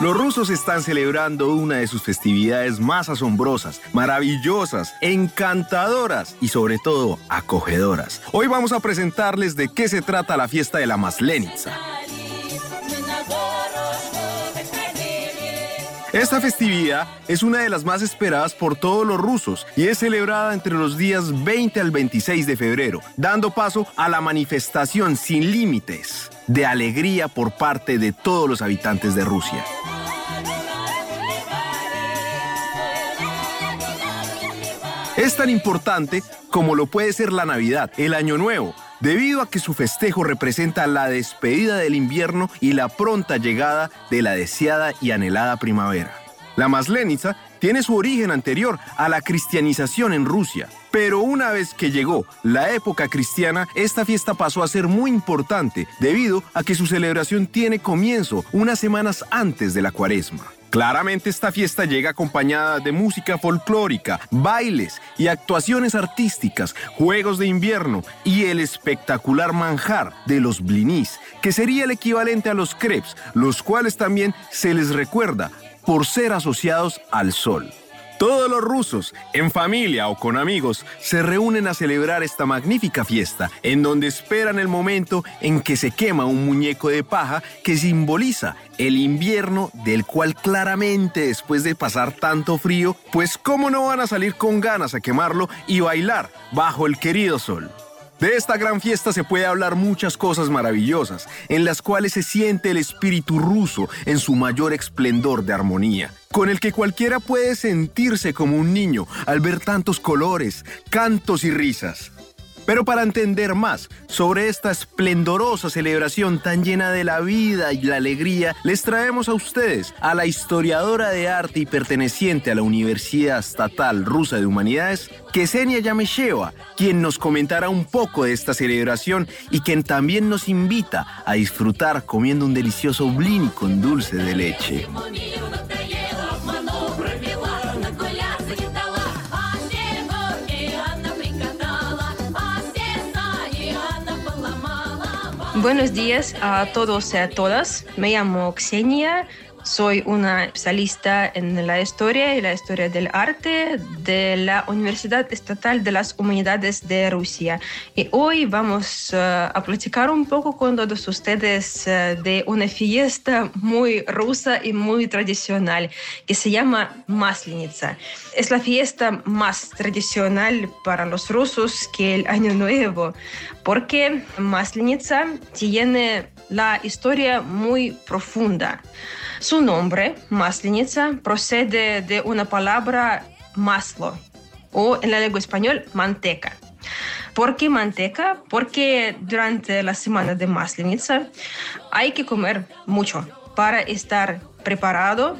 Los rusos están celebrando una de sus festividades más asombrosas, maravillosas, encantadoras y sobre todo acogedoras. Hoy vamos a presentarles de qué se trata la fiesta de la Maslenitsa. Esta festividad es una de las más esperadas por todos los rusos y es celebrada entre los días 20 al 26 de febrero, dando paso a la manifestación sin límites de alegría por parte de todos los habitantes de Rusia. Es tan importante como lo puede ser la Navidad, el Año Nuevo, debido a que su festejo representa la despedida del invierno y la pronta llegada de la deseada y anhelada primavera. La Maslenitsa tiene su origen anterior a la cristianización en Rusia, pero una vez que llegó la época cristiana, esta fiesta pasó a ser muy importante debido a que su celebración tiene comienzo unas semanas antes de la cuaresma. Claramente esta fiesta llega acompañada de música folclórica, bailes y actuaciones artísticas, juegos de invierno y el espectacular manjar de los blinis, que sería el equivalente a los crepes, los cuales también se les recuerda por ser asociados al sol. Todos los rusos, en familia o con amigos, se reúnen a celebrar esta magnífica fiesta, en donde esperan el momento en que se quema un muñeco de paja que simboliza el invierno del cual claramente después de pasar tanto frío, pues cómo no van a salir con ganas a quemarlo y bailar bajo el querido sol. De esta gran fiesta se puede hablar muchas cosas maravillosas, en las cuales se siente el espíritu ruso en su mayor esplendor de armonía, con el que cualquiera puede sentirse como un niño al ver tantos colores, cantos y risas. Pero para entender más sobre esta esplendorosa celebración tan llena de la vida y la alegría, les traemos a ustedes a la historiadora de arte y perteneciente a la Universidad Estatal Rusa de Humanidades, Ksenia Yamesheva, quien nos comentará un poco de esta celebración y quien también nos invita a disfrutar comiendo un delicioso blini con dulce de leche. Buenos días a todos y a todas. Me llamo Xenia. Soy una especialista en la historia y la historia del arte de la Universidad Estatal de las Humanidades de Rusia. Y hoy vamos uh, a platicar un poco con todos ustedes uh, de una fiesta muy rusa y muy tradicional que se llama Maslenitsa. Es la fiesta más tradicional para los rusos que el Año Nuevo, porque Maslenitsa tiene la historia muy profunda. Su nombre, Maslenitsa, procede de una palabra maslo o en la lengua española manteca. ¿Por qué manteca? Porque durante la semana de Maslenitsa hay que comer mucho para estar preparado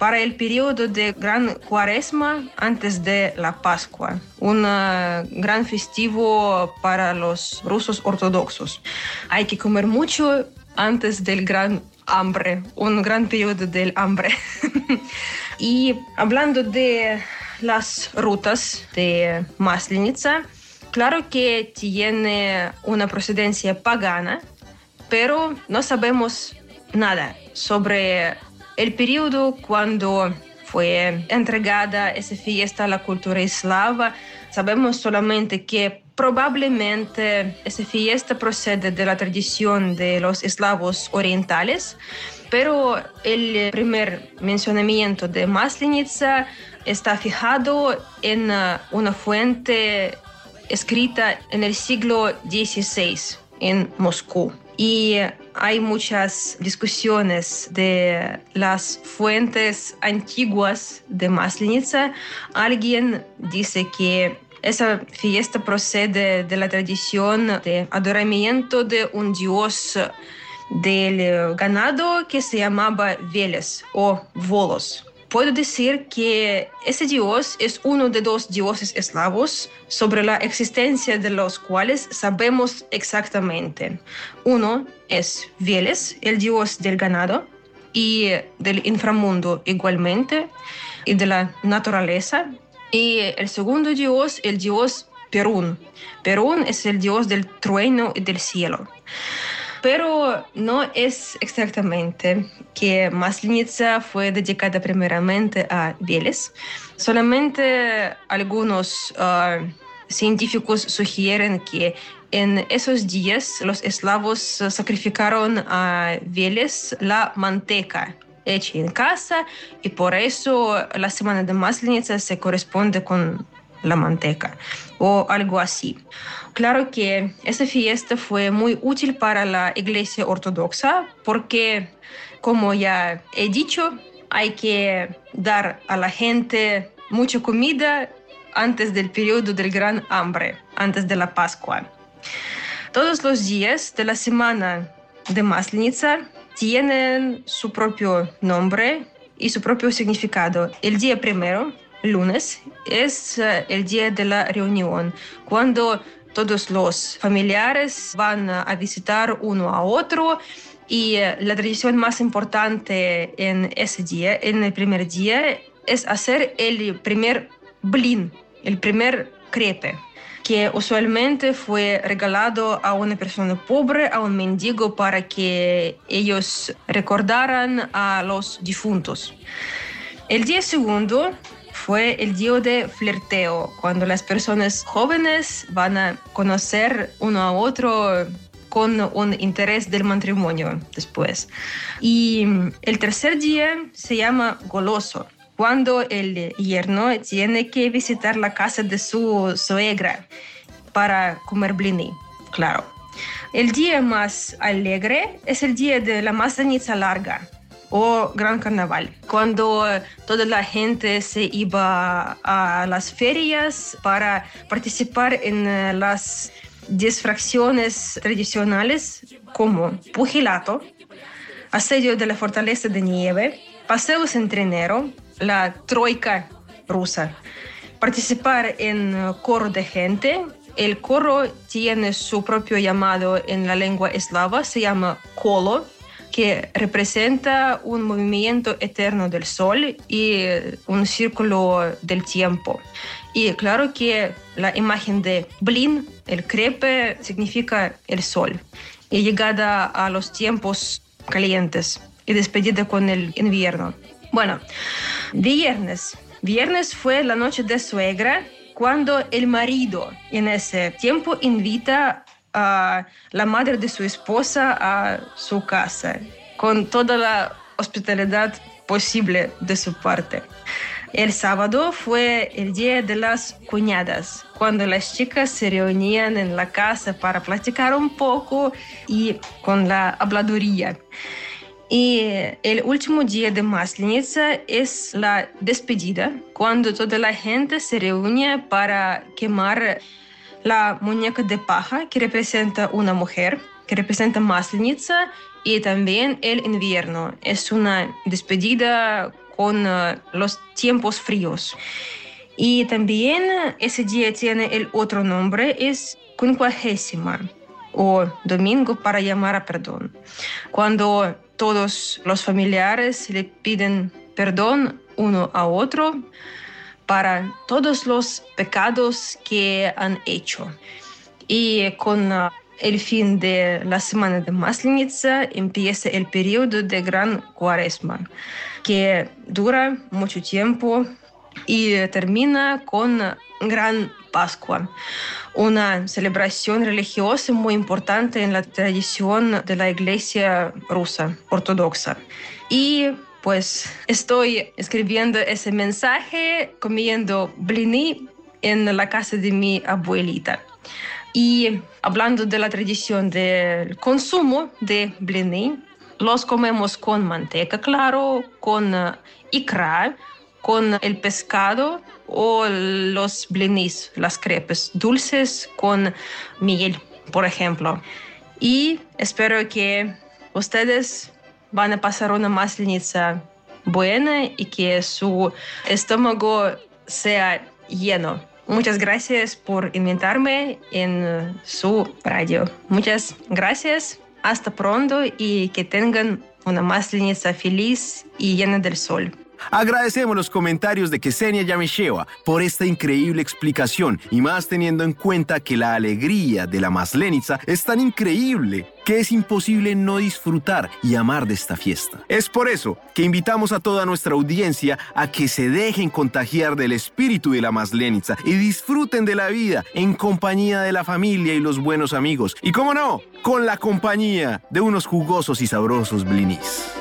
para el periodo de gran cuaresma antes de la Pascua, un gran festivo para los rusos ortodoxos. Hay que comer mucho antes del gran hambre, un gran periodo del hambre. y hablando de las rutas de Maslenitsa, claro que tiene una procedencia pagana, pero no sabemos nada sobre el periodo cuando fue entregada esa fiesta a la cultura eslava. Sabemos solamente que Probablemente esa fiesta procede de la tradición de los eslavos orientales, pero el primer mencionamiento de Maslenitsa está fijado en uh, una fuente escrita en el siglo XVI en Moscú. Y hay muchas discusiones de las fuentes antiguas de Maslenitsa. Alguien dice que esa fiesta procede de la tradición de adoramiento de un dios del ganado que se llamaba Veles o Volos. Puedo decir que ese dios es uno de dos dioses eslavos sobre la existencia de los cuales sabemos exactamente. Uno es Veles, el dios del ganado y del inframundo igualmente, y de la naturaleza. Y el segundo dios, el dios Perún. Perún es el dios del trueno y del cielo. Pero no es exactamente que Maslenitsa fue dedicada primeramente a Veles. Solamente algunos ah, científicos sugieren que en esos días los eslavos sacrificaron a Veles la manteca hecha en casa y por eso la semana de Maslenitsa se corresponde con la manteca o algo así. Claro que esa fiesta fue muy útil para la Iglesia Ortodoxa porque, como ya he dicho, hay que dar a la gente mucha comida antes del periodo del gran hambre, antes de la Pascua. Todos los días de la semana de Maslenitsa tienen su propio nombre y su propio significado. El día primero lunes es eh, el día de la reunión, cuando todos los familiares van a visitar uno a otro y eh, la tradición más importante en ese día, en el primer día, es hacer el primer blin, el primer crepe que usualmente fue regalado a una persona pobre, a un mendigo, para que ellos recordaran a los difuntos. El día segundo fue el día de flirteo, cuando las personas jóvenes van a conocer uno a otro con un interés del matrimonio después. Y el tercer día se llama goloso, cuando el yerno tiene que visitar la casa de su suegra para comer blini, claro. El día más alegre es el día de la masanitza larga, o Gran Carnaval, cuando toda la gente se iba a las ferias para participar en eh, las disfracciones tradicionales como pugilato, asedio de la fortaleza de nieve, paseos en trenero, la troika rusa, participar en eh, coro de gente. El coro tiene su propio llamado en la lengua eslava, se llama kolo, que representa un movimiento eterno del sol y un círculo del tiempo. Y claro que la imagen de Blin, el crepe, significa el sol. Y llegada a los tiempos calientes y despedida con el invierno. Bueno, viernes. Viernes fue la noche de suegra cuando el marido en ese tiempo invita a la madre de su esposa a su casa, con toda la hospitalidad posible de su parte. El sábado fue el día de las cuñadas, cuando las chicas se reunían en la casa para platicar un poco y con la habladuría. Y el último día de Maslenitsa es la despedida, cuando toda la gente se reúne para quemar la muñeca de paja que representa una mujer, que representa Maslenitsa y también el invierno. Es una despedida con uh, los tiempos fríos. Y también ese día tiene el otro nombre, es quincuagésima o domingo para llamar a perdón. Cuando todos los familiares le piden perdón uno a otro para todos los pecados que han hecho. Y con uh, el fin de la semana de Maslenitsa empieza el periodo de Gran Cuaresma, que dura mucho tiempo y termina con Gran Pascua, una celebración religiosa muy importante en la tradición de la Iglesia rusa ortodoxa. Y pues estoy escribiendo ese mensaje comiendo blini en la casa de mi abuelita. Y hablando de la tradición del consumo de blini, los comemos con manteca, claro, con uh, ikra, con el pescado o los blinis, las crepes dulces con miel, por ejemplo. Y espero que ustedes van a pasar una maslenitza buena y que su estómago sea lleno. Muchas gracias por invitarme en su radio. Muchas gracias. Hasta pronto y que tengan una masleniza feliz y llena del sol. Agradecemos los comentarios de Ksenia Yamesheva por esta increíble explicación y más teniendo en cuenta que la alegría de la Maslenitsa es tan increíble que es imposible no disfrutar y amar de esta fiesta. Es por eso que invitamos a toda nuestra audiencia a que se dejen contagiar del espíritu de la Maslenitsa y disfruten de la vida en compañía de la familia y los buenos amigos. Y cómo no, con la compañía de unos jugosos y sabrosos blinis.